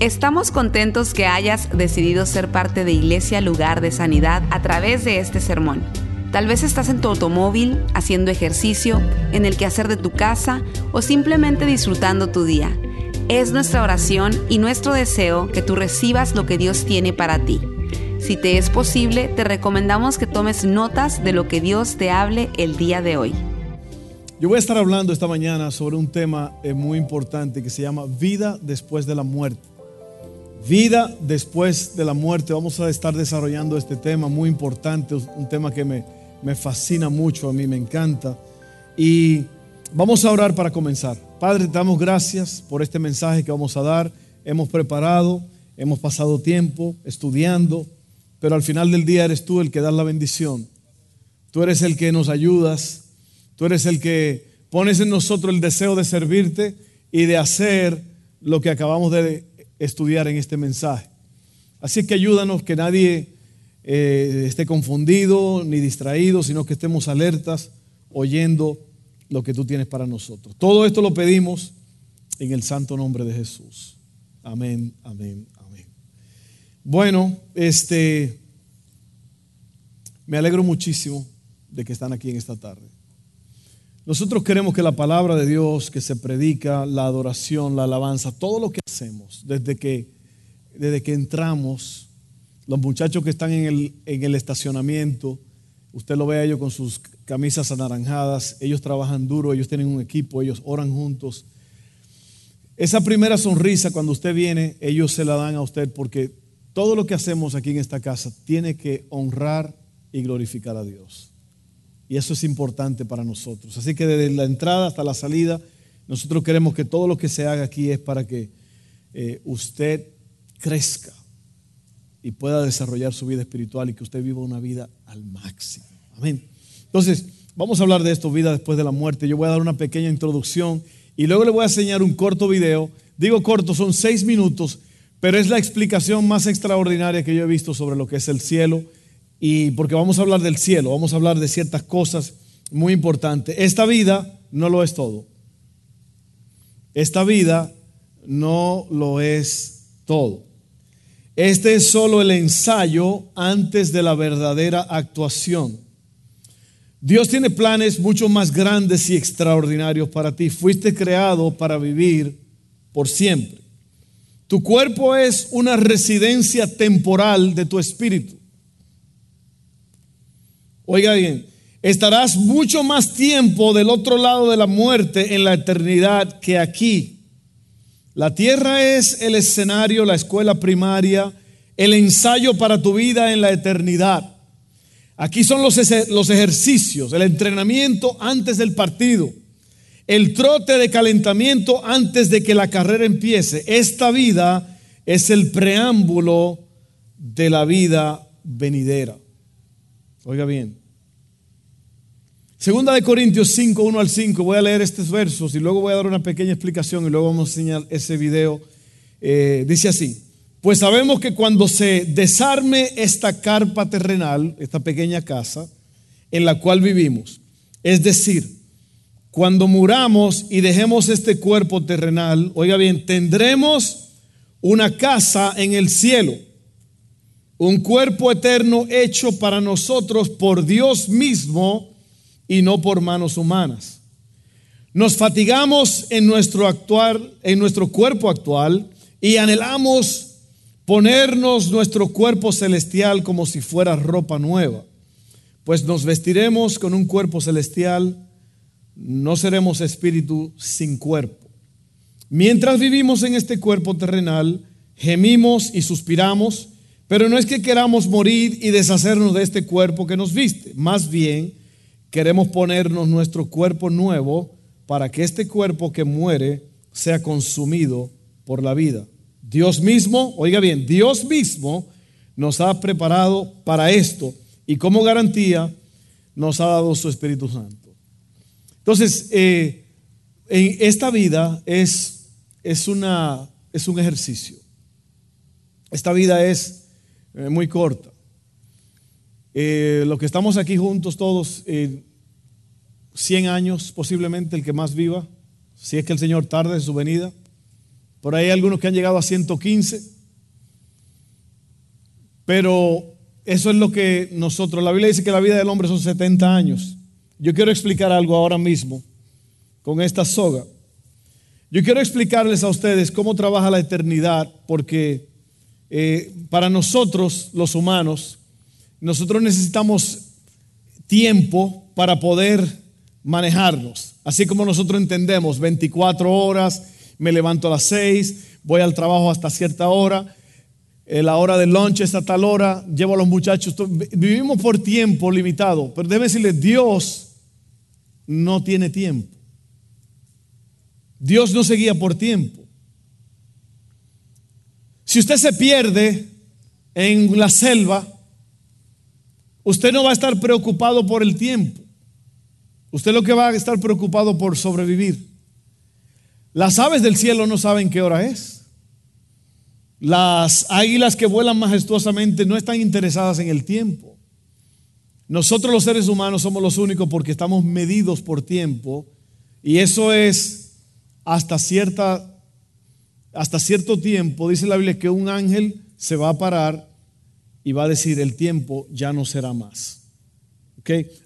Estamos contentos que hayas decidido ser parte de Iglesia Lugar de Sanidad a través de este sermón. Tal vez estás en tu automóvil, haciendo ejercicio, en el quehacer de tu casa o simplemente disfrutando tu día. Es nuestra oración y nuestro deseo que tú recibas lo que Dios tiene para ti. Si te es posible, te recomendamos que tomes notas de lo que Dios te hable el día de hoy. Yo voy a estar hablando esta mañana sobre un tema eh, muy importante que se llama vida después de la muerte. Vida después de la muerte. Vamos a estar desarrollando este tema muy importante, un tema que me, me fascina mucho, a mí me encanta. Y vamos a orar para comenzar. Padre, te damos gracias por este mensaje que vamos a dar. Hemos preparado, hemos pasado tiempo estudiando, pero al final del día eres tú el que da la bendición. Tú eres el que nos ayudas, tú eres el que pones en nosotros el deseo de servirte y de hacer lo que acabamos de estudiar en este mensaje. Así que ayúdanos que nadie eh, esté confundido ni distraído, sino que estemos alertas oyendo lo que tú tienes para nosotros. Todo esto lo pedimos en el santo nombre de Jesús. Amén, amén, amén. Bueno, este, me alegro muchísimo de que están aquí en esta tarde. Nosotros queremos que la palabra de Dios, que se predica, la adoración, la alabanza, todo lo que hacemos desde que, desde que entramos los muchachos que están en el, en el estacionamiento, usted lo ve a ellos con sus camisas anaranjadas, ellos trabajan duro, ellos tienen un equipo, ellos oran juntos. Esa primera sonrisa cuando usted viene, ellos se la dan a usted porque todo lo que hacemos aquí en esta casa tiene que honrar y glorificar a Dios. Y eso es importante para nosotros. Así que desde la entrada hasta la salida, nosotros queremos que todo lo que se haga aquí es para que eh, usted crezca y pueda desarrollar su vida espiritual y que usted viva una vida al máximo. Amén. Entonces, vamos a hablar de esto, vida después de la muerte. Yo voy a dar una pequeña introducción y luego le voy a enseñar un corto video. Digo corto, son seis minutos, pero es la explicación más extraordinaria que yo he visto sobre lo que es el cielo. Y porque vamos a hablar del cielo, vamos a hablar de ciertas cosas muy importantes. Esta vida no lo es todo. Esta vida no lo es todo. Este es solo el ensayo antes de la verdadera actuación. Dios tiene planes mucho más grandes y extraordinarios para ti. Fuiste creado para vivir por siempre. Tu cuerpo es una residencia temporal de tu espíritu. Oiga bien, estarás mucho más tiempo del otro lado de la muerte en la eternidad que aquí. La tierra es el escenario, la escuela primaria, el ensayo para tu vida en la eternidad. Aquí son los, ejercicios, el entrenamiento antes del partido, el trote de calentamiento antes de que la carrera empiece. Esta vida es el preámbulo de la vida venidera. Oiga bien, Segunda de Corintios 5, 1 al 5, voy a leer estos versos y luego voy a dar una pequeña explicación y luego vamos a enseñar ese video. Eh, dice así, pues sabemos que cuando se desarme esta carpa terrenal, esta pequeña casa en la cual vivimos, es decir, cuando muramos y dejemos este cuerpo terrenal, oiga bien, tendremos una casa en el cielo, un cuerpo eterno hecho para nosotros por Dios mismo y no por manos humanas. Nos fatigamos en nuestro actual, en nuestro cuerpo actual y anhelamos ponernos nuestro cuerpo celestial como si fuera ropa nueva. Pues nos vestiremos con un cuerpo celestial, no seremos espíritu sin cuerpo. Mientras vivimos en este cuerpo terrenal, gemimos y suspiramos, pero no es que queramos morir y deshacernos de este cuerpo que nos viste, más bien queremos ponernos nuestro cuerpo nuevo para que este cuerpo que muere sea consumido por la vida. Dios mismo, oiga bien, Dios mismo nos ha preparado para esto y como garantía nos ha dado su Espíritu Santo. Entonces, eh, esta vida es, es, una, es un ejercicio. Esta vida es eh, muy corta. Eh, los que estamos aquí juntos todos, 100 eh, años posiblemente, el que más viva, si es que el Señor tarde en su venida, Por ahí hay algunos que han llegado a 115. Pero eso es lo que nosotros, la Biblia dice que la vida del hombre son 70 años. Yo quiero explicar algo ahora mismo con esta soga. Yo quiero explicarles a ustedes cómo trabaja la eternidad, porque eh, para nosotros, los humanos, nosotros necesitamos tiempo para poder manejarnos. Así como nosotros entendemos, 24 horas, me levanto a las 6, voy al trabajo hasta cierta hora, eh, la hora del lunch es a tal hora, llevo a los muchachos. Vivimos por tiempo limitado, pero debe decirle, Dios no tiene tiempo. Dios no se guía por tiempo. Si usted se pierde en la selva, usted no va a estar preocupado por el tiempo. Usted lo que va a estar preocupado por sobrevivir. Las aves del cielo no saben qué hora es. Las águilas que vuelan majestuosamente no están interesadas en el tiempo. Nosotros los seres humanos somos los únicos porque estamos medidos por tiempo y eso es hasta cierta hasta cierto tiempo dice la Biblia que un ángel se va a parar y va a decir el tiempo ya no será más.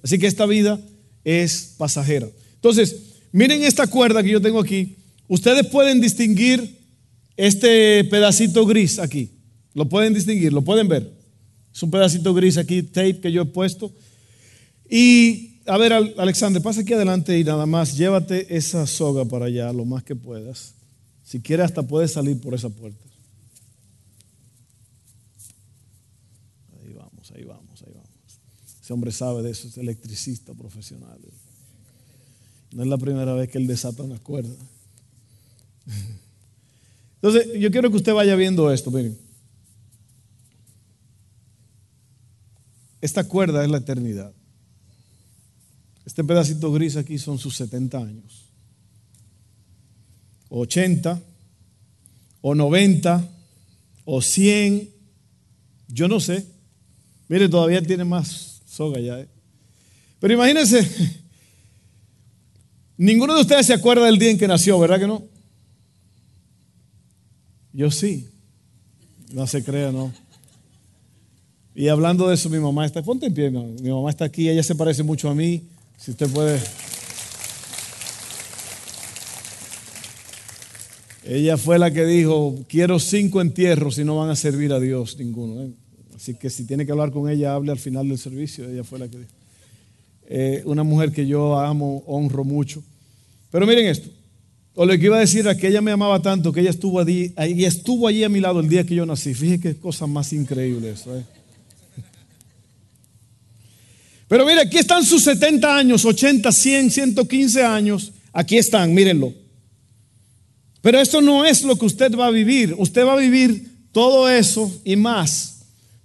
Así que esta vida es pasajera. Entonces, miren esta cuerda que yo tengo aquí. Ustedes pueden distinguir este pedacito gris aquí. Lo pueden distinguir, lo pueden ver. Es un pedacito gris aquí, tape que yo he puesto. Y a ver, Alexander, pasa aquí adelante y nada más llévate esa soga para allá lo más que puedas. Si quieres, hasta puedes salir por esa puerta. Ahí vamos, ahí vamos, ahí vamos. Ese hombre sabe de eso, es electricista profesional. No es la primera vez que él desata una cuerda. Entonces, yo quiero que usted vaya viendo esto, miren. Esta cuerda es la eternidad. Este pedacito gris aquí son sus 70 años. 80, o 90, o 100, yo no sé. Mire, todavía tiene más soga ya. ¿eh? Pero imagínense, ninguno de ustedes se acuerda del día en que nació, ¿verdad que no? Yo sí. No se crea, no. Y hablando de eso, mi mamá está, ponte en pie, mi mamá está aquí, ella se parece mucho a mí, si usted puede. Ella fue la que dijo, quiero cinco entierros y no van a servir a Dios ninguno. ¿eh? Así que si tiene que hablar con ella, hable al final del servicio. Ella fue la que dijo. Eh, una mujer que yo amo, honro mucho. Pero miren esto. O lo que iba a decir era que ella me amaba tanto que ella estuvo allí, ella estuvo allí a mi lado el día que yo nací. Fíjese qué cosa más increíble eso. ¿eh? Pero mire, aquí están sus 70 años, 80, 100, 115 años. Aquí están, mírenlo. Pero esto no es lo que usted va a vivir. Usted va a vivir todo eso y más.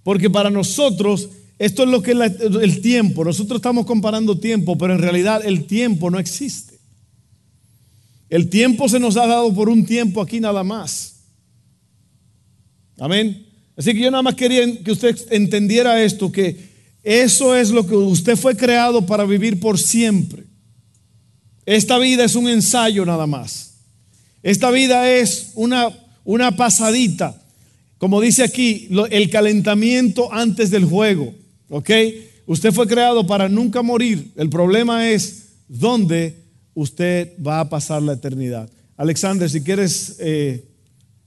Porque para nosotros esto es lo que es el tiempo. Nosotros estamos comparando tiempo, pero en realidad el tiempo no existe. El tiempo se nos ha dado por un tiempo aquí nada más. Amén. Así que yo nada más quería que usted entendiera esto, que eso es lo que usted fue creado para vivir por siempre. Esta vida es un ensayo nada más. Esta vida es una, una pasadita. Como dice aquí, el calentamiento antes del juego. ¿Ok? Usted fue creado para nunca morir. El problema es dónde usted va a pasar la eternidad. Alexander, si quieres eh,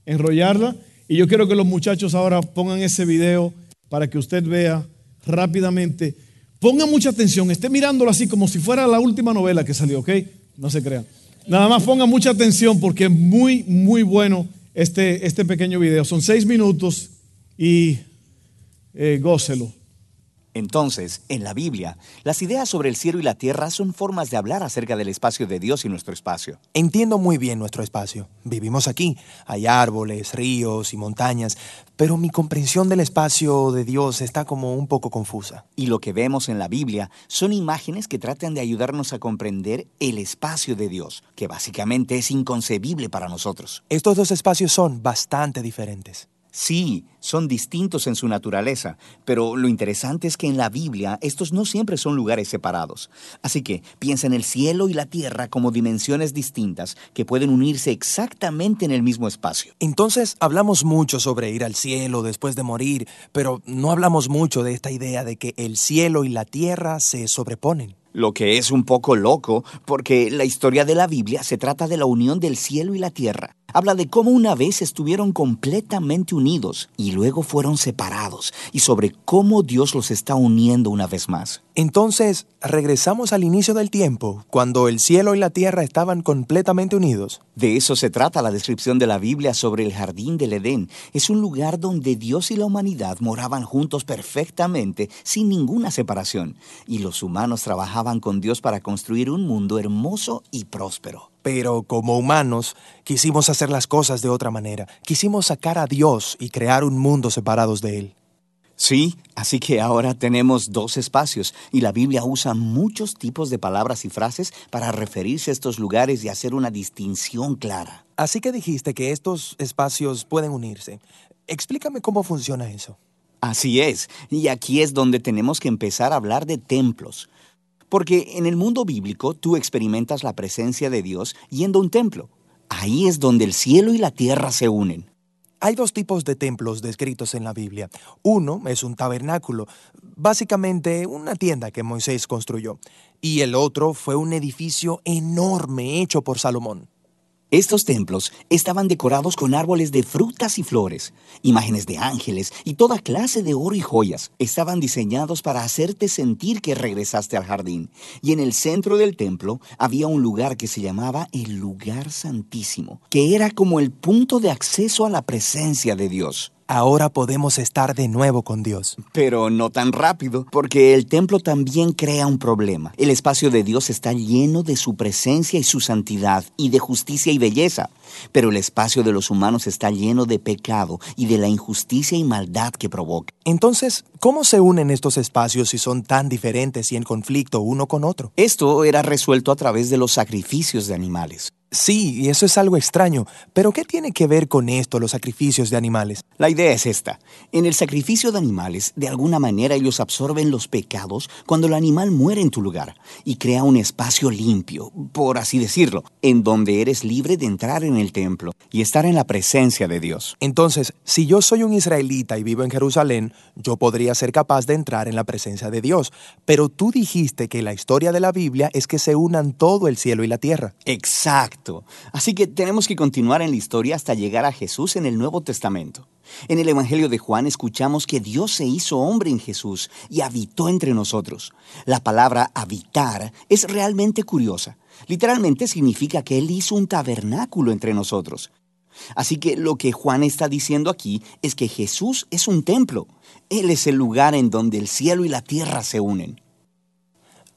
enrollarla, y yo quiero que los muchachos ahora pongan ese video para que usted vea rápidamente. Ponga mucha atención, esté mirándolo así como si fuera la última novela que salió, ¿ok? No se crean. Nada más ponga mucha atención porque es muy, muy bueno este, este pequeño video. Son seis minutos y eh, gócelo. Entonces, en la Biblia, las ideas sobre el cielo y la tierra son formas de hablar acerca del espacio de Dios y nuestro espacio. Entiendo muy bien nuestro espacio. Vivimos aquí. Hay árboles, ríos y montañas, pero mi comprensión del espacio de Dios está como un poco confusa. Y lo que vemos en la Biblia son imágenes que tratan de ayudarnos a comprender el espacio de Dios, que básicamente es inconcebible para nosotros. Estos dos espacios son bastante diferentes. Sí, son distintos en su naturaleza, pero lo interesante es que en la Biblia estos no siempre son lugares separados. Así que piensa en el cielo y la tierra como dimensiones distintas que pueden unirse exactamente en el mismo espacio. Entonces hablamos mucho sobre ir al cielo después de morir, pero no hablamos mucho de esta idea de que el cielo y la tierra se sobreponen. Lo que es un poco loco, porque la historia de la Biblia se trata de la unión del cielo y la tierra. Habla de cómo una vez estuvieron completamente unidos y luego fueron separados, y sobre cómo Dios los está uniendo una vez más. Entonces, regresamos al inicio del tiempo, cuando el cielo y la tierra estaban completamente unidos. De eso se trata la descripción de la Biblia sobre el jardín del Edén. Es un lugar donde Dios y la humanidad moraban juntos perfectamente, sin ninguna separación, y los humanos trabajaban con Dios para construir un mundo hermoso y próspero. Pero como humanos quisimos hacer las cosas de otra manera. Quisimos sacar a Dios y crear un mundo separados de Él. Sí, así que ahora tenemos dos espacios y la Biblia usa muchos tipos de palabras y frases para referirse a estos lugares y hacer una distinción clara. Así que dijiste que estos espacios pueden unirse. Explícame cómo funciona eso. Así es, y aquí es donde tenemos que empezar a hablar de templos. Porque en el mundo bíblico tú experimentas la presencia de Dios yendo a un templo. Ahí es donde el cielo y la tierra se unen. Hay dos tipos de templos descritos en la Biblia. Uno es un tabernáculo, básicamente una tienda que Moisés construyó, y el otro fue un edificio enorme hecho por Salomón. Estos templos estaban decorados con árboles de frutas y flores, imágenes de ángeles y toda clase de oro y joyas. Estaban diseñados para hacerte sentir que regresaste al jardín. Y en el centro del templo había un lugar que se llamaba el lugar santísimo, que era como el punto de acceso a la presencia de Dios ahora podemos estar de nuevo con Dios. Pero no tan rápido, porque el templo también crea un problema. El espacio de Dios está lleno de su presencia y su santidad, y de justicia y belleza. Pero el espacio de los humanos está lleno de pecado y de la injusticia y maldad que provoca. Entonces, ¿cómo se unen estos espacios si son tan diferentes y en conflicto uno con otro? Esto era resuelto a través de los sacrificios de animales. Sí, y eso es algo extraño, pero ¿qué tiene que ver con esto los sacrificios de animales? La idea es esta. En el sacrificio de animales, de alguna manera ellos absorben los pecados cuando el animal muere en tu lugar y crea un espacio limpio, por así decirlo, en donde eres libre de entrar en el templo y estar en la presencia de Dios. Entonces, si yo soy un israelita y vivo en Jerusalén, yo podría ser capaz de entrar en la presencia de Dios, pero tú dijiste que la historia de la Biblia es que se unan todo el cielo y la tierra. Exacto. Así que tenemos que continuar en la historia hasta llegar a Jesús en el Nuevo Testamento. En el Evangelio de Juan escuchamos que Dios se hizo hombre en Jesús y habitó entre nosotros. La palabra habitar es realmente curiosa. Literalmente significa que Él hizo un tabernáculo entre nosotros. Así que lo que Juan está diciendo aquí es que Jesús es un templo. Él es el lugar en donde el cielo y la tierra se unen.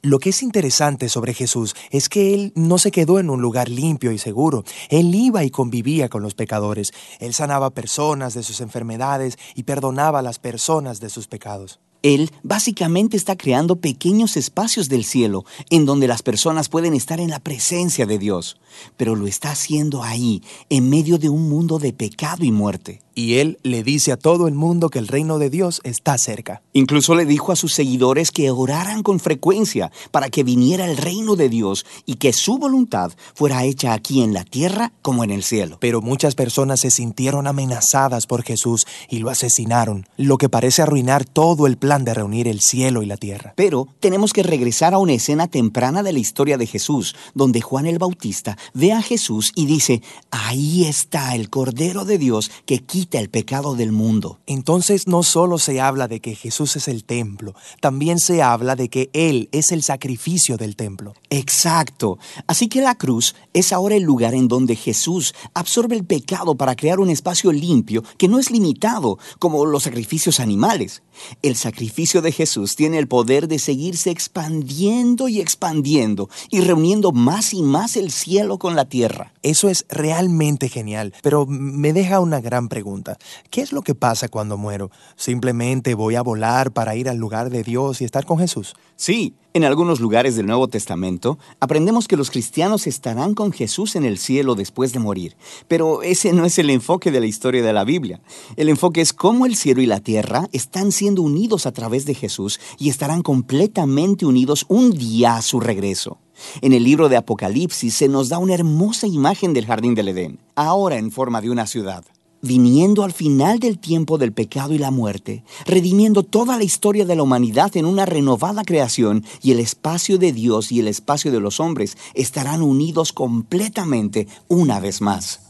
Lo que es interesante sobre Jesús es que Él no se quedó en un lugar limpio y seguro. Él iba y convivía con los pecadores. Él sanaba personas de sus enfermedades y perdonaba a las personas de sus pecados. Él básicamente está creando pequeños espacios del cielo en donde las personas pueden estar en la presencia de Dios, pero lo está haciendo ahí, en medio de un mundo de pecado y muerte. Y Él le dice a todo el mundo que el reino de Dios está cerca. Incluso le dijo a sus seguidores que oraran con frecuencia para que viniera el reino de Dios y que su voluntad fuera hecha aquí en la tierra como en el cielo. Pero muchas personas se sintieron amenazadas por Jesús y lo asesinaron, lo que parece arruinar todo el plan de reunir el cielo y la tierra. Pero tenemos que regresar a una escena temprana de la historia de Jesús, donde Juan el Bautista ve a Jesús y dice, ahí está el Cordero de Dios que quita el pecado del mundo. Entonces no solo se habla de que Jesús es el templo, también se habla de que Él es el sacrificio del templo. Exacto. Así que la cruz es ahora el lugar en donde Jesús absorbe el pecado para crear un espacio limpio que no es limitado como los sacrificios animales. El sacrificio sacrificio de Jesús tiene el poder de seguirse expandiendo y expandiendo y reuniendo más y más el cielo con la tierra. Eso es realmente genial, pero me deja una gran pregunta. ¿Qué es lo que pasa cuando muero? ¿Simplemente voy a volar para ir al lugar de Dios y estar con Jesús? Sí, en algunos lugares del Nuevo Testamento aprendemos que los cristianos estarán con Jesús en el cielo después de morir, pero ese no es el enfoque de la historia de la Biblia. El enfoque es cómo el cielo y la tierra están siendo unidos a través de Jesús y estarán completamente unidos un día a su regreso. En el libro de Apocalipsis se nos da una hermosa imagen del jardín del Edén, ahora en forma de una ciudad viniendo al final del tiempo del pecado y la muerte, redimiendo toda la historia de la humanidad en una renovada creación, y el espacio de Dios y el espacio de los hombres estarán unidos completamente una vez más.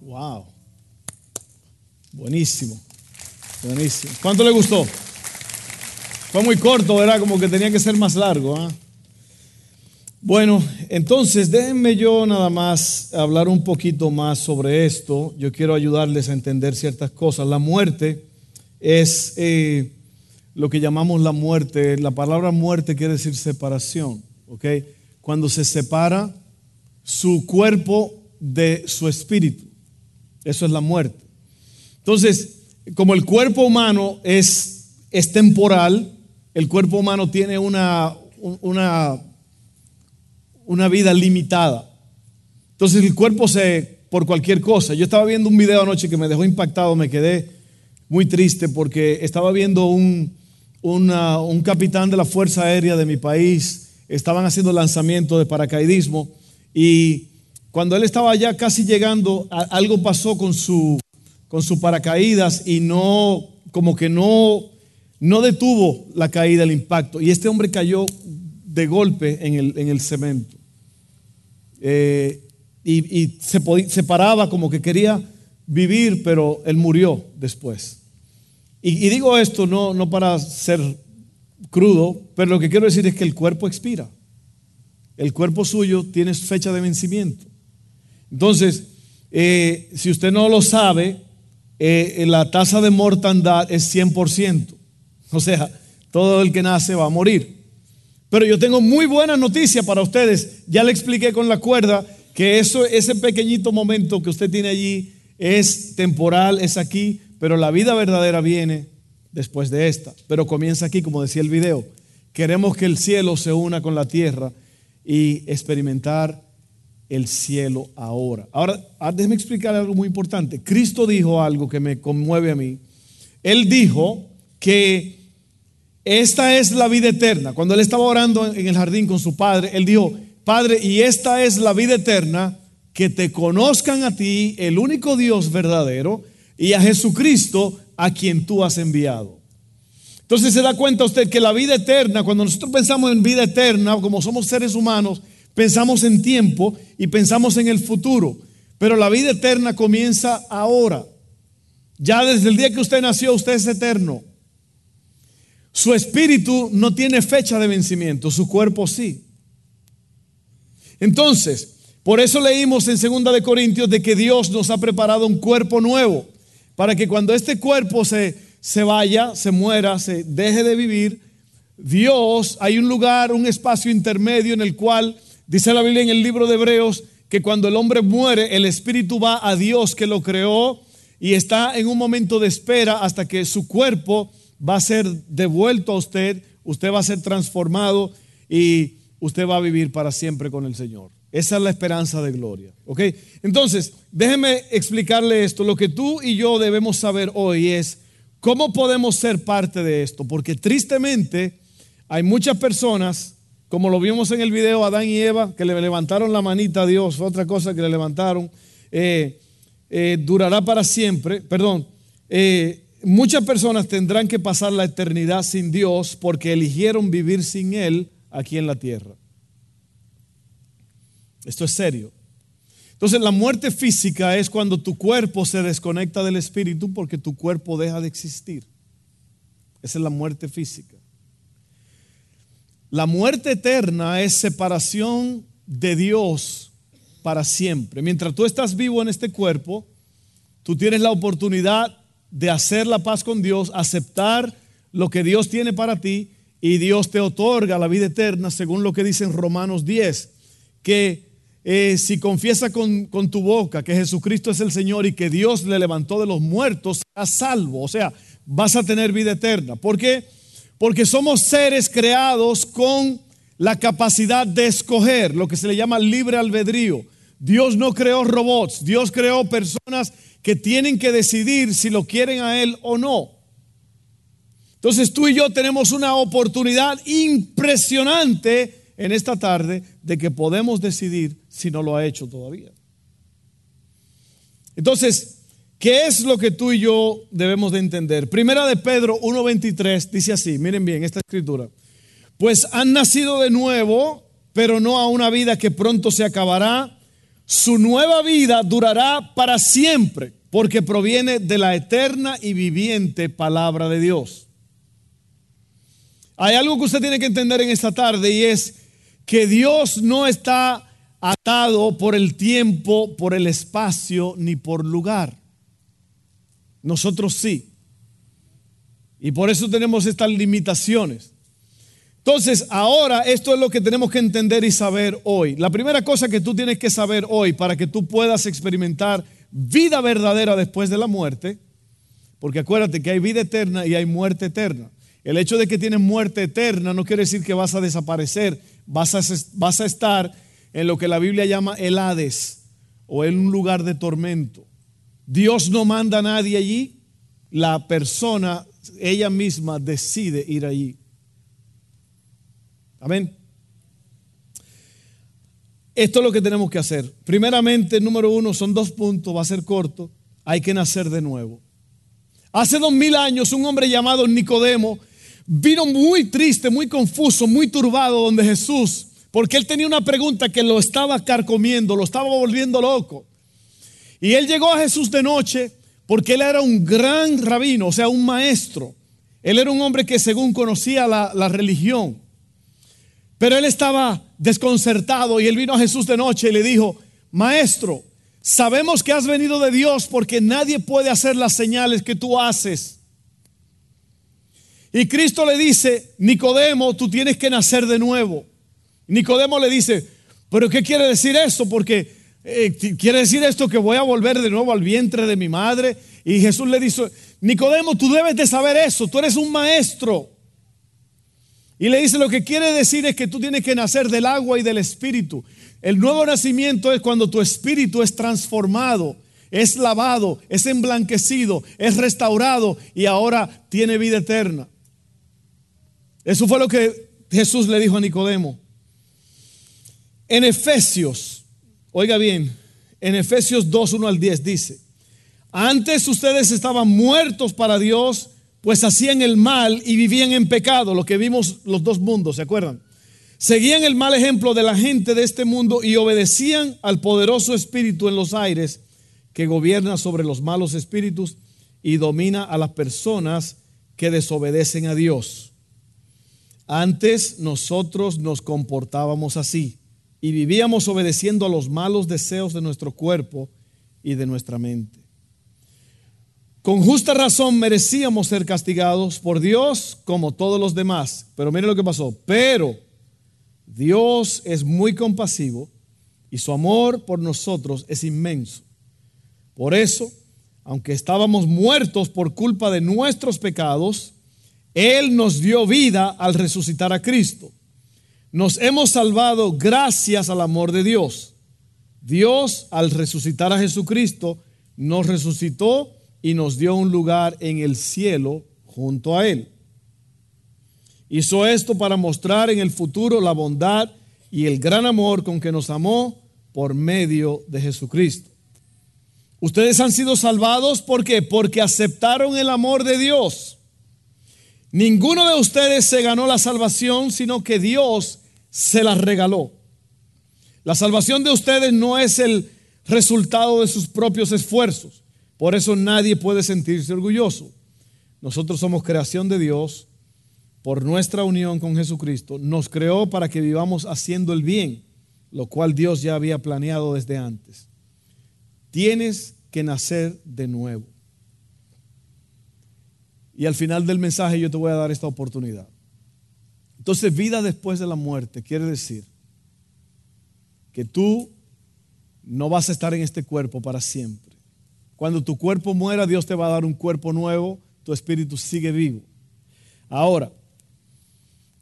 Wow. Buenísimo. Buenísimo. ¿Cuánto le gustó? Fue muy corto, ¿verdad? Como que tenía que ser más largo. ¿ah? Bueno, entonces déjenme yo nada más hablar un poquito más sobre esto. Yo quiero ayudarles a entender ciertas cosas. La muerte es eh, lo que llamamos la muerte. La palabra muerte quiere decir separación, ¿ok? Cuando se separa su cuerpo de su espíritu. Eso es la muerte. Entonces, como el cuerpo humano es, es temporal, el cuerpo humano tiene una, una una vida limitada. Entonces el cuerpo se, por cualquier cosa. Yo estaba viendo un video anoche que me dejó impactado, me quedé muy triste porque estaba viendo un, un capitán de la Fuerza Aérea de mi país, estaban haciendo lanzamiento de paracaidismo y cuando él estaba ya casi llegando, algo pasó con su, con paracaídas y no, como que no, no detuvo la caída, el impacto. Y este hombre cayó de golpe en el, en el cemento. Eh, y, se, paraba como que quería vivir, pero él murió después. Y, digo esto no, no para ser crudo, pero lo que quiero decir es que el cuerpo expira. El cuerpo suyo tiene fecha de vencimiento. Entonces, eh, si usted no lo sabe, eh, la tasa de mortandad es 100%. O sea, todo el que nace va a morir. Pero yo tengo muy buena noticia para ustedes. Ya le expliqué con la cuerda que eso, ese pequeñito momento que usted tiene allí es temporal, es aquí, pero la vida verdadera viene después de esta. Pero comienza aquí, como decía el video. Queremos que el cielo se una con la tierra y experimentar el cielo ahora. Ahora, ah, déjeme explicar algo muy importante. Cristo dijo algo que me conmueve a mí. Él dijo que esta es la vida eterna. Cuando él estaba orando en el jardín con su padre, él dijo, Padre, y esta es la vida eterna, que te conozcan a ti, el único Dios verdadero, y a Jesucristo, a quien tú has enviado. Entonces se da cuenta usted que la vida eterna, cuando nosotros pensamos en vida eterna, como somos seres humanos, pensamos en tiempo y pensamos en el futuro. Pero la vida eterna comienza ahora. Ya desde el día que usted nació, usted es eterno. Su espíritu no tiene fecha de vencimiento, su cuerpo sí. Entonces, por eso leímos en 2 de Corintios de que Dios nos ha preparado un cuerpo nuevo, para que cuando este cuerpo se, se vaya, se muera, se deje de vivir, Dios, hay un lugar, un espacio intermedio en el cual, dice la Biblia en el libro de Hebreos, que cuando el hombre muere, el espíritu va a Dios que lo creó y está en un momento de espera hasta que su cuerpo va a ser devuelto a usted, usted va a ser transformado y usted va a vivir para siempre con el Señor. Esa es la esperanza de gloria. ¿Ok? Entonces, déjeme explicarle esto. Lo que tú y yo debemos saber hoy es cómo podemos ser parte de esto. Porque tristemente hay muchas personas, como lo vimos en el video Adán y Eva, que le levantaron la manita a Dios, otra cosa que le levantaron. Eh, eh, durará para siempre. Perdón. Eh, muchas personas tendrán que pasar la eternidad sin Dios porque eligieron vivir sin Él aquí en la tierra. Esto es serio. Entonces la muerte física es cuando tu cuerpo se desconecta del espíritu porque tu cuerpo deja de existir. Esa es la muerte física. La muerte eterna es separación de Dios para siempre. Mientras tú estás vivo en este cuerpo, tú tienes la oportunidad de hacer la paz con Dios, aceptar lo que Dios tiene para ti y Dios te otorga la vida eterna según lo que dice en Romanos 10, que eh, si confiesa con, con, tu boca que Jesucristo es el Señor y que Dios le levantó de los muertos, serás salvo. O sea, vas a tener vida eterna. ¿Por qué? Porque somos seres creados con la capacidad de escoger, lo que se le llama libre albedrío. Dios no creó robots, Dios creó personas que tienen que decidir si lo quieren a Él o no. Entonces tú y yo tenemos una oportunidad impresionante en esta tarde de que podemos decidir si no lo ha hecho todavía. Entonces, ¿qué es lo que tú y yo debemos de entender? Primera de Pedro 1.23 dice así, miren bien esta escritura, pues han nacido de nuevo, pero no a una vida que pronto se acabará. Su nueva vida durará para siempre, porque proviene de la eterna y viviente palabra de Dios. Hay algo que usted tiene que entender en esta tarde y es que Dios no está atado por el tiempo, por el espacio, ni por lugar. Nosotros sí. Y por eso tenemos estas limitaciones. Entonces, ahora esto es lo que tenemos que entender y saber hoy. La primera cosa que tú tienes que saber hoy para que tú puedas experimentar vida verdadera después de la muerte, porque acuérdate que hay vida eterna y hay muerte eterna. El hecho de que tienes muerte eterna no quiere decir que vas a desaparecer, vas a, estar en lo que la Biblia llama el Hades o en un lugar de tormento. Dios no manda a nadie allí, la persona, ella misma decide ir allí. Amén. Esto es lo que tenemos que hacer. Primeramente, número uno, son dos puntos, va a ser corto. Hay que nacer de nuevo. Hace dos mil años, un hombre llamado Nicodemo vino muy triste, muy confuso, muy turbado donde Jesús, porque él tenía una pregunta que lo estaba carcomiendo, lo estaba volviendo loco. Y él llegó a Jesús de noche porque él era un gran rabino, o sea, un maestro. Él era un hombre que según conocía la, la religión. Pero él estaba desconcertado y él vino a Jesús de noche y le dijo, maestro, sabemos que has venido de Dios porque nadie puede hacer las señales que tú haces. Y Cristo le dice, Nicodemo, tú tienes que nacer de nuevo. Nicodemo le dice, pero ¿qué quiere decir esto? Porque eh, quiere decir esto que voy a volver de nuevo al vientre de mi madre. Y Jesús le dice, Nicodemo, tú debes de saber eso, tú eres un maestro. Y le dice, lo que quiere decir es que tú tienes que nacer del agua y del espíritu. El nuevo nacimiento es cuando tu espíritu es transformado, es lavado, es emblanquecido, es restaurado y ahora tiene vida eterna. Eso fue lo que Jesús le dijo a Nicodemo. En Efesios, oiga bien, en Efesios 2, 1 al 10 dice, antes ustedes estaban muertos para Dios pues hacían el mal y vivían en pecado, lo que vimos los dos mundos, ¿se acuerdan? Seguían el mal ejemplo de la gente de este mundo y obedecían al poderoso espíritu en los aires que gobierna sobre los malos espíritus y domina a las personas que desobedecen a Dios. Antes nosotros nos comportábamos así y vivíamos obedeciendo a los malos deseos de nuestro cuerpo y de nuestra mente. Con justa razón merecíamos ser castigados por Dios como todos los demás. Pero mire lo que pasó. Pero Dios es muy compasivo y su amor por nosotros es inmenso. Por eso, aunque estábamos muertos por culpa de nuestros pecados, Él nos dio vida al resucitar a Cristo. Nos hemos salvado gracias al amor de Dios. Dios, al resucitar a Jesucristo, nos resucitó y nos dio un lugar en el cielo junto a Él. Hizo esto para mostrar en el futuro la bondad y el gran amor con que nos amó por medio de Jesucristo. Ustedes han sido salvados. Porque aceptaron el amor de Dios. Ninguno de ustedes se ganó la salvación, sino que Dios se la regaló. La salvación de ustedes no es el resultado de sus propios esfuerzos. Por eso nadie puede sentirse orgulloso. Nosotros somos creación de Dios por nuestra unión con Jesucristo. Nos creó para que vivamos haciendo el bien, lo cual Dios ya había planeado desde antes. Tienes que nacer de nuevo. y al final del mensaje yo te voy a dar esta oportunidad. Entonces, vida después de la muerte quiere decir que tú no vas a estar en este cuerpo para siempre. Cuando tu cuerpo muera, Dios te va a dar un cuerpo nuevo, tu espíritu sigue vivo. Ahora,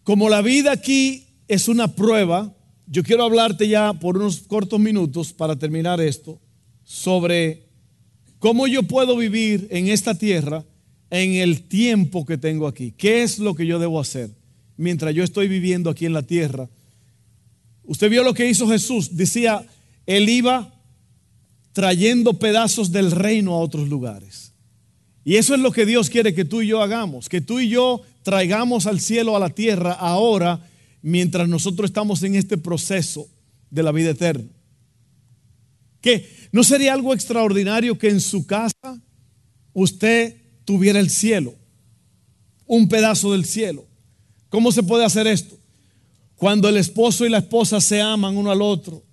como la vida aquí es una prueba, yo quiero hablarte ya por unos cortos minutos para terminar esto sobre cómo yo puedo vivir en esta tierra en el tiempo que tengo aquí. ¿Qué es lo que yo debo hacer mientras yo estoy viviendo aquí en la tierra? Usted vio lo que hizo Jesús. Decía, él iba trayendo pedazos del reino a otros lugares. Y eso es lo que Dios quiere que tú y yo hagamos, que tú y yo traigamos al cielo, a la tierra, ahora, mientras nosotros estamos en este proceso de la vida eterna. ¿Qué? ¿No sería algo extraordinario que en su casa usted tuviera el cielo? Un pedazo del cielo. ¿Cómo se puede hacer esto? Cuando el esposo y la esposa se aman uno al otro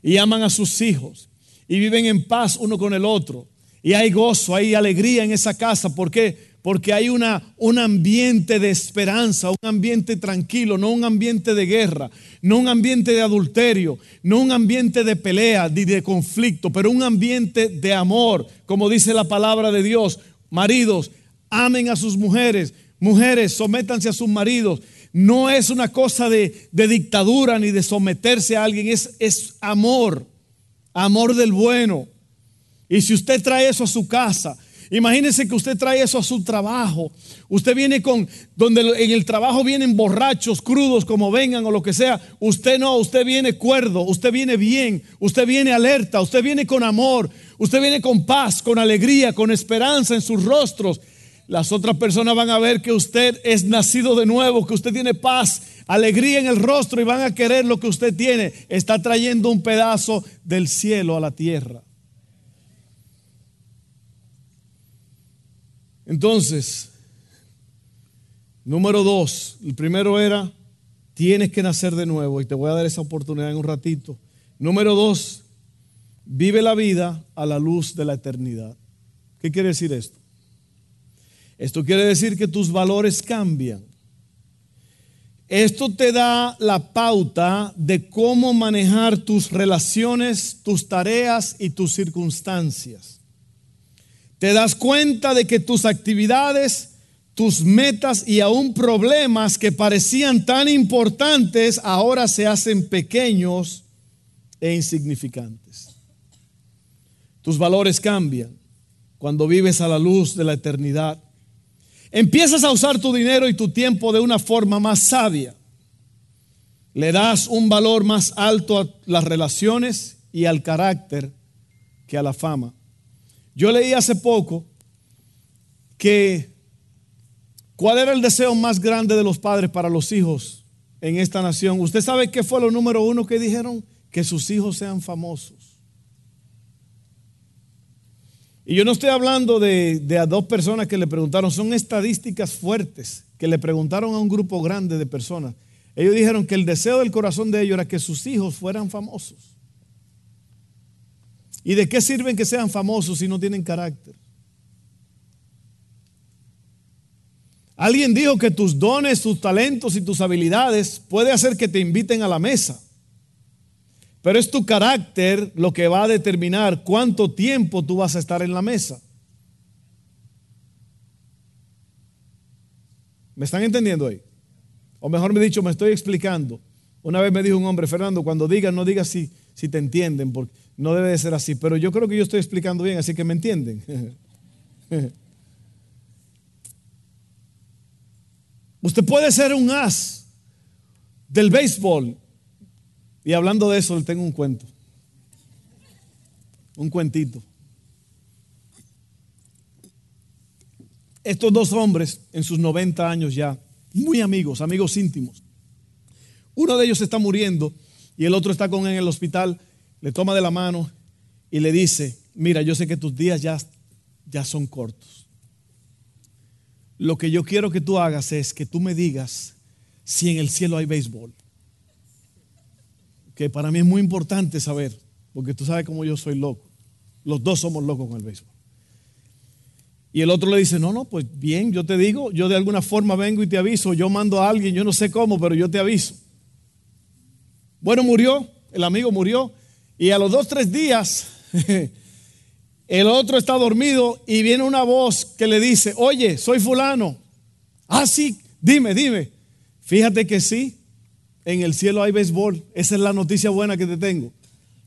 y aman a sus hijos y viven en paz uno con el otro y hay gozo, hay alegría en esa casa. ¿Por qué? porque hay una, un ambiente de esperanza, un ambiente tranquilo, no un ambiente de guerra, no un ambiente de adulterio, no un ambiente de pelea ni de conflicto, pero un ambiente de amor, como dice la palabra de Dios. Maridos, amen a sus mujeres, mujeres, sométanse a sus maridos. No es una cosa de, de dictadura ni de someterse a alguien, es, es amor, amor del bueno. Y si usted trae eso a su casa, Imagínese que usted trae eso a su trabajo. Usted viene con, donde en el trabajo vienen borrachos, crudos, como vengan o lo que sea. Usted no, usted viene cuerdo, usted viene bien, usted viene alerta, usted viene con amor, usted viene con paz, con alegría, con esperanza en sus rostros. Las otras personas van a ver que usted es nacido de nuevo, que usted tiene paz, alegría en el rostro y van a querer lo que usted tiene. Está trayendo un pedazo del cielo a la tierra. Entonces, número dos, el primero era, tienes que nacer de nuevo y te voy a dar esa oportunidad en un ratito. Número dos, vive la vida a la luz de la eternidad. ¿Qué quiere decir esto? Esto quiere decir que tus valores cambian. Esto te da la pauta de cómo manejar tus relaciones, tus tareas y tus circunstancias te das cuenta de que tus actividades, tus metas y aún problemas que parecían tan importantes ahora se hacen pequeños e insignificantes. Tus valores cambian cuando vives a la luz de la eternidad. Empiezas a usar tu dinero y tu tiempo de una forma más sabia. Le das un valor más alto a las relaciones y al carácter que a la fama. Yo leí hace poco que cuál era el deseo más grande de los padres para los hijos en esta nación. ¿Usted sabe qué fue lo número uno que dijeron? Que sus hijos sean famosos. Y yo no estoy hablando de, a dos personas que le preguntaron, son estadísticas fuertes que le preguntaron a un grupo grande de personas. Ellos dijeron que el deseo del corazón de ellos era que sus hijos fueran famosos. ¿Y de qué sirven que sean famosos si no tienen carácter? Alguien dijo que tus dones, tus talentos y tus habilidades puede hacer que te inviten a la mesa. Pero es tu carácter lo que va a determinar cuánto tiempo tú vas a estar en la mesa. ¿Me están entendiendo ahí? O mejor me dicho, me estoy explicando. Una vez me dijo un hombre, Fernando, cuando digas, no digas si, si te entienden, porque no debe de ser así, pero yo creo que yo estoy explicando bien, así que me entienden. Usted puede ser un as del béisbol. Y hablando de eso, le tengo un cuento. Un cuentito. Estos dos hombres, en sus 90 años ya, muy amigos, amigos íntimos. Uno de ellos está muriendo y el otro está con él en el hospital le toma de la mano y le dice, mira, yo sé que tus días ya, ya son cortos. Lo que yo quiero que tú hagas es que tú me digas si en el cielo hay béisbol. Que para mí es muy importante saber, porque tú sabes cómo yo soy loco. Los dos somos locos con el béisbol. Y el otro le dice, no, no, pues bien, yo te digo, yo de alguna forma vengo y te aviso, yo mando a alguien, yo no sé cómo, pero yo te aviso. Bueno, murió, el amigo murió, y a los dos, tres días, el otro está dormido y viene una voz que le dice, oye, soy fulano. Ah, sí, dime, dime. Fíjate que sí, en el cielo hay béisbol, esa es la noticia buena que te tengo.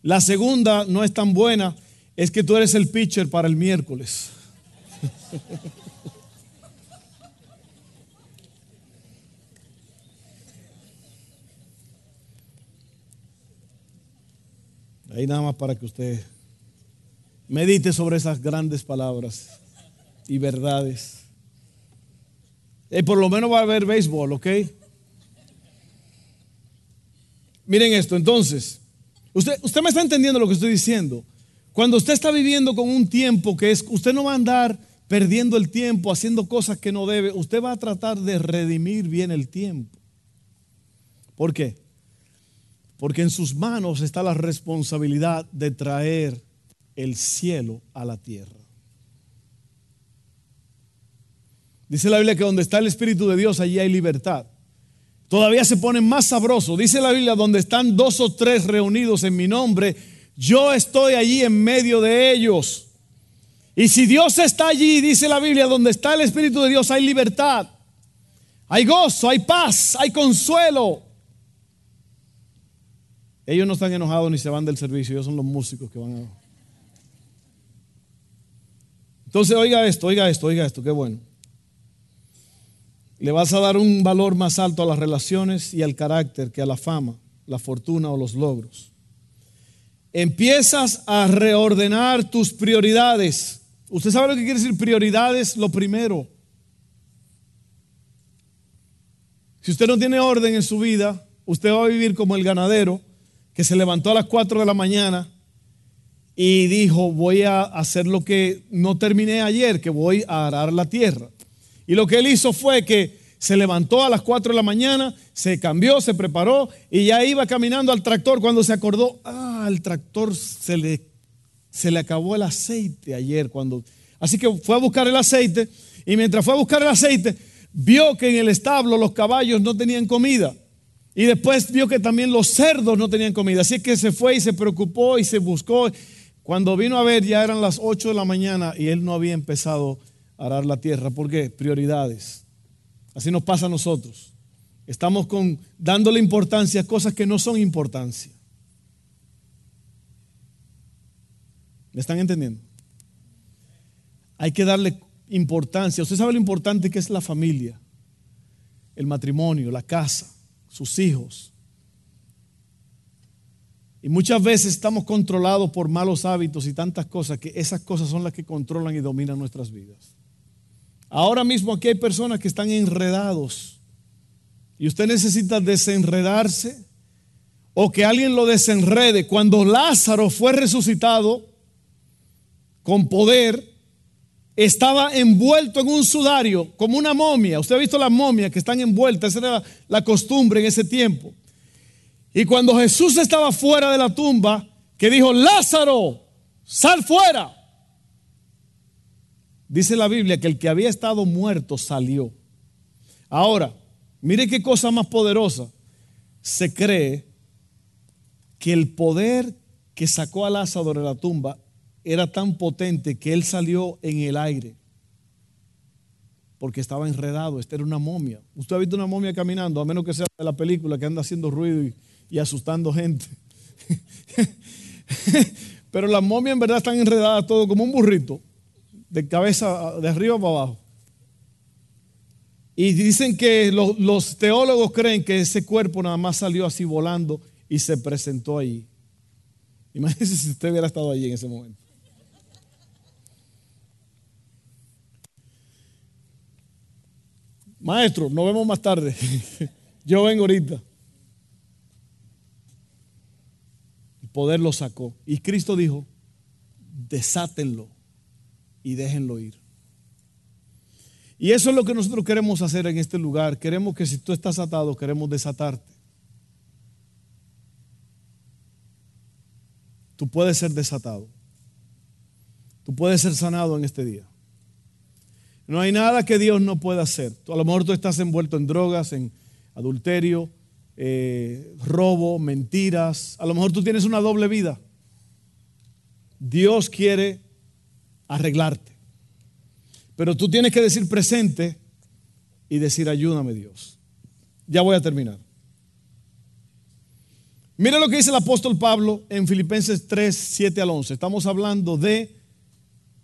La segunda no es tan buena, es que tú eres el pitcher para el miércoles. Ahí nada más para que usted medite sobre esas grandes palabras y verdades. Y por lo menos va a haber béisbol, ¿ok? Miren esto, entonces, usted, usted me está entendiendo lo que estoy diciendo. Cuando usted está viviendo con un tiempo que es, usted no va a andar perdiendo el tiempo, haciendo cosas que no debe, usted va a tratar de redimir bien el tiempo. ¿Por qué? Porque en sus manos está la responsabilidad de traer el cielo a la tierra. Dice la Biblia que donde está el Espíritu de Dios, allí hay libertad. Todavía se pone más sabroso. Dice la Biblia, donde están dos o tres reunidos en mi nombre, yo estoy allí en medio de ellos. Y si Dios está allí, dice la Biblia, donde está el Espíritu de Dios hay libertad, hay gozo, hay paz, hay consuelo. Ellos no están enojados ni se van del servicio, ellos son los músicos que van a... Entonces, oiga esto, oiga esto, oiga esto, qué bueno. Le vas a dar un valor más alto a las relaciones y al carácter que a la fama, la fortuna o los logros. Empiezas a reordenar tus prioridades. Usted sabe lo que quiere decir prioridades, lo primero. Si usted no tiene orden en su vida, usted va a vivir como el ganadero que se levantó a las 4 de la mañana y dijo, voy a hacer lo que no terminé ayer, que voy a arar la tierra. Y lo que él hizo fue que se levantó a las 4 de la mañana, se cambió, se preparó y ya iba caminando al tractor cuando se acordó, ah, al tractor se le se le acabó el aceite ayer cuando... Así que fue a buscar el aceite y mientras fue a buscar el aceite, vio que en el establo los caballos no tenían comida. Y después vio que también los cerdos no tenían comida. Así que se fue y se preocupó y se buscó. Cuando vino a ver ya eran las 8 de la mañana y él no había empezado arar la tierra. ¿Por qué? Prioridades. Así nos pasa a nosotros. Estamos con, dándole importancia a cosas que no son importancia. ¿Me están entendiendo? Hay que darle importancia. Usted sabe lo importante que es la familia, el matrimonio, la casa, sus hijos. Y muchas veces estamos controlados por malos hábitos y tantas cosas que esas cosas son las que controlan y dominan nuestras vidas. Ahora mismo aquí hay personas que están enredados y usted necesita desenredarse o que alguien lo desenrede. Cuando Lázaro fue resucitado, con poder, estaba envuelto en un sudario, como una momia. Usted ha visto las momias que están envueltas, esa era la costumbre en ese tiempo. Y cuando Jesús estaba fuera de la tumba, que dijo, Lázaro, sal fuera. Dice la Biblia que el que había estado muerto salió. Ahora, mire qué cosa más poderosa. Se cree que el poder que sacó a Lázaro de la tumba era tan potente que él salió en el aire porque estaba enredado. Esta era una momia. Usted ha visto una momia caminando, a menos que sea de la película que anda haciendo ruido y, asustando gente. Pero las momias en verdad están enredadas todo como un burrito, de cabeza de arriba para abajo. Y dicen que los, los teólogos creen que ese cuerpo nada más salió así volando y se presentó ahí. Imagínense si usted hubiera estado allí en ese momento. Maestro, nos vemos más tarde. Yo vengo ahorita. El poder lo sacó. Y Cristo dijo, desátenlo y déjenlo ir. Y eso es lo que nosotros queremos hacer en este lugar. Queremos que si tú estás atado, queremos desatarte. Tú puedes ser desatado. Tú puedes ser sanado en este día. No hay nada que Dios no pueda hacer. A lo mejor tú estás envuelto en drogas, en adulterio, eh, robo, mentiras. A lo mejor tú tienes una doble vida. Dios quiere arreglarte. Pero tú tienes que decir presente y decir ayúdame Dios. Ya voy a terminar. Mira lo que dice el apóstol Pablo en Filipenses 3, 7 al 11. Estamos hablando de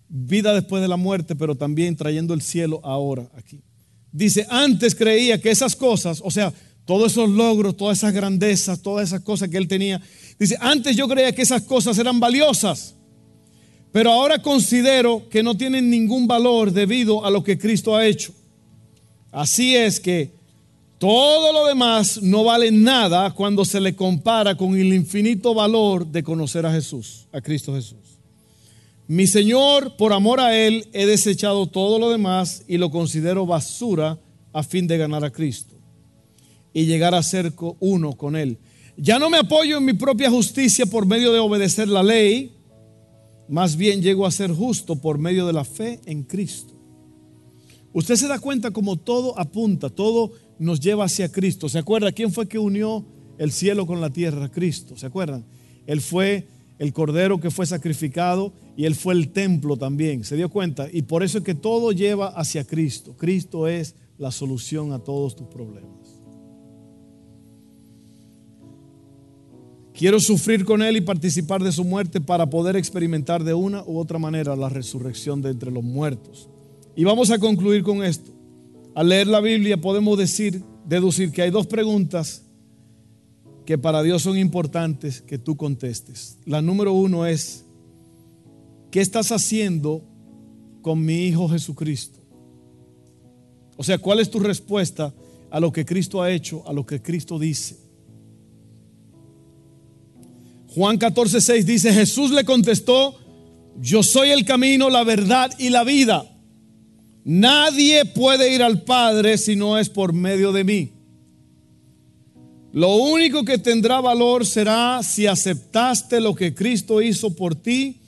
vida después de la muerte, pero también trayendo el cielo ahora aquí. Dice, antes creía que esas cosas, o sea, todos esos logros, todas esas grandezas, todas esas cosas que él tenía, dice, antes yo creía que esas cosas eran valiosas, pero ahora considero que no tienen ningún valor debido a lo que Cristo ha hecho. Así es que todo lo demás no vale nada cuando se le compara con el infinito valor de conocer a Jesús, a Cristo Jesús. Mi Señor, por amor a Él, he desechado todo lo demás y lo considero basura a fin de ganar a Cristo y llegar a ser uno con Él. Ya no me apoyo en mi propia justicia por medio de obedecer la ley, más bien llego a ser justo por medio de la fe en Cristo. Usted se da cuenta como todo apunta, todo nos lleva hacia Cristo. ¿Se acuerda quién fue que unió el cielo con la tierra? Cristo. ¿Se acuerdan? Él fue el cordero que fue sacrificado y él fue el templo también. ¿Se dio cuenta? Y por eso es que todo lleva hacia Cristo. Cristo es la solución a todos tus problemas. Quiero sufrir con Él y participar de su muerte para poder experimentar de una u otra manera la resurrección de entre los muertos. Y vamos a concluir con esto. Al leer la Biblia podemos decir, deducir que hay dos preguntas que para Dios son importantes que tú contestes. La número uno es, ¿qué estás haciendo con mi Hijo Jesucristo? O sea, ¿cuál es tu respuesta a lo que Cristo ha hecho, a lo que Cristo dice? Juan 14, 6 dice, Jesús le contestó, yo soy el camino, la verdad y la vida. Nadie puede ir al Padre si no es por medio de mí. Lo único que tendrá valor será si aceptaste lo que Cristo hizo por ti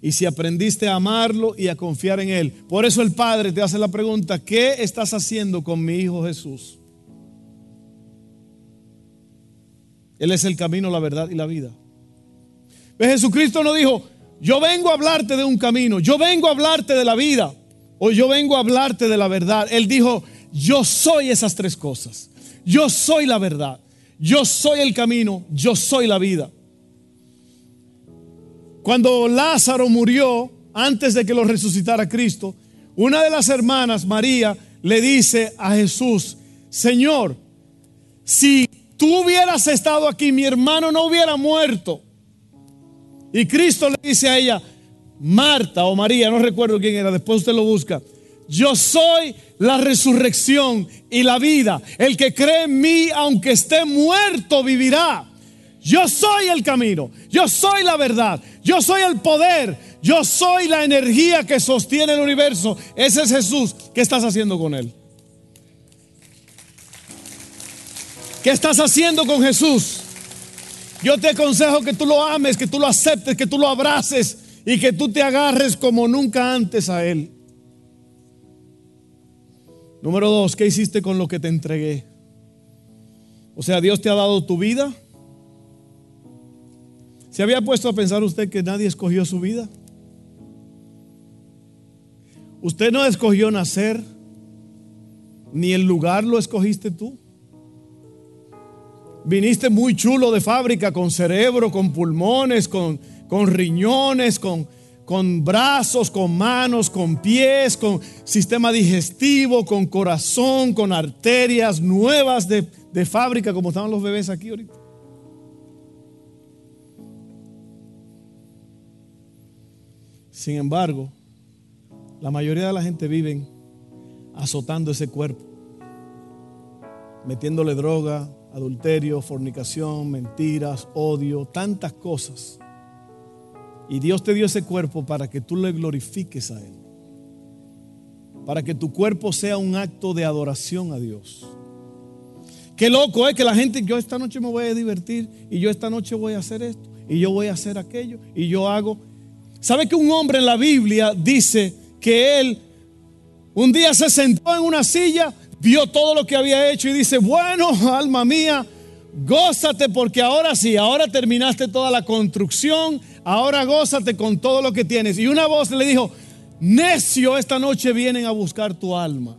y si aprendiste a amarlo y a confiar en Él. Por eso el Padre te hace la pregunta, ¿qué estás haciendo con mi Hijo Jesús? Él es el camino, la verdad y la vida. Jesucristo no dijo, yo vengo a hablarte de un camino, yo vengo a hablarte de la vida. Hoy yo vengo a hablarte de la verdad. Él dijo, yo soy esas tres cosas. Yo soy la verdad. Yo soy el camino. Yo soy la vida. Cuando Lázaro murió, antes de que lo resucitara Cristo, una de las hermanas, María, le dice a Jesús, Señor, si tú hubieras estado aquí, mi hermano no hubiera muerto. Y Cristo le dice a ella, Marta o María, no recuerdo quién era, después usted lo busca. Yo soy la resurrección y la vida. El que cree en mí, aunque esté muerto, vivirá. Yo soy el camino, yo soy la verdad, yo soy el poder, yo soy la energía que sostiene el universo. Ese es Jesús. ¿Qué estás haciendo con él? ¿Qué estás haciendo con Jesús? Yo te aconsejo que tú lo ames, que tú lo aceptes, que tú lo abraces y que tú te agarres como nunca antes a Él. Número dos, ¿qué hiciste con lo que te entregué? O sea, Dios te ha dado tu vida. ¿Se había puesto a pensar usted que nadie escogió su vida? Usted no escogió nacer, ni el lugar lo escogiste tú. Viniste muy chulo de fábrica, con cerebro, con pulmones, con con riñones, con, con brazos, con manos, con pies, con sistema digestivo, con corazón, con arterias nuevas de, de fábrica, como estaban los bebés aquí ahorita. Sin embargo, la mayoría de la gente vive azotando ese cuerpo, metiéndole droga, adulterio, fornicación, mentiras, odio, tantas cosas y Dios te dio ese cuerpo para que tú le glorifiques a Él. Para que tu cuerpo sea un acto de adoración a Dios. Qué loco es que la gente, yo esta noche me voy a divertir y yo esta noche voy a hacer esto y yo voy a hacer aquello y yo hago. ¿Sabe que un hombre en la Biblia dice que él Un día se sentó en una silla, vio todo lo que había hecho y dice, bueno, alma mía, gózate porque ahora sí, ahora terminaste toda la construcción, ahora gózate con todo lo que tienes. Y una voz le dijo, necio, esta noche vienen a buscar tu alma.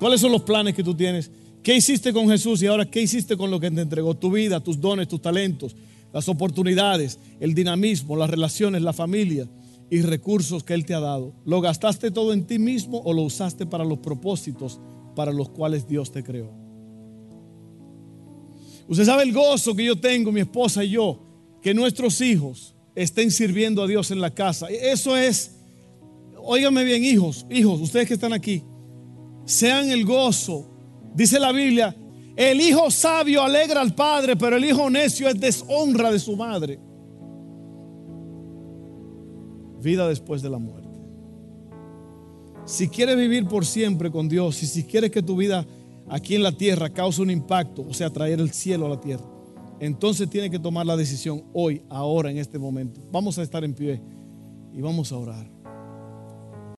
¿Cuáles son los planes que tú tienes? ¿Qué hiciste con Jesús y ahora qué hiciste con lo que te entregó? Tu vida, tus dones, tus talentos, las oportunidades, el dinamismo, las relaciones, la familia y recursos que Él te ha dado. ¿Lo gastaste todo en ti mismo o lo usaste para los propósitos para los cuales Dios te creó? Usted sabe el gozo que yo tengo, mi esposa y yo, que nuestros hijos estén sirviendo a Dios en la casa. Eso es, óigame bien, hijos, hijos, ustedes que están aquí, sean el gozo. Dice la Biblia, el hijo sabio alegra al padre, pero el hijo necio es deshonra de su madre. Vida después de la muerte. Si quieres vivir por siempre con Dios y si quieres que tu vida aquí en la tierra cause un impacto, o sea, traer el cielo a la tierra, entonces tienes que tomar la decisión hoy, ahora, en este momento. Vamos a estar en pie y vamos a orar.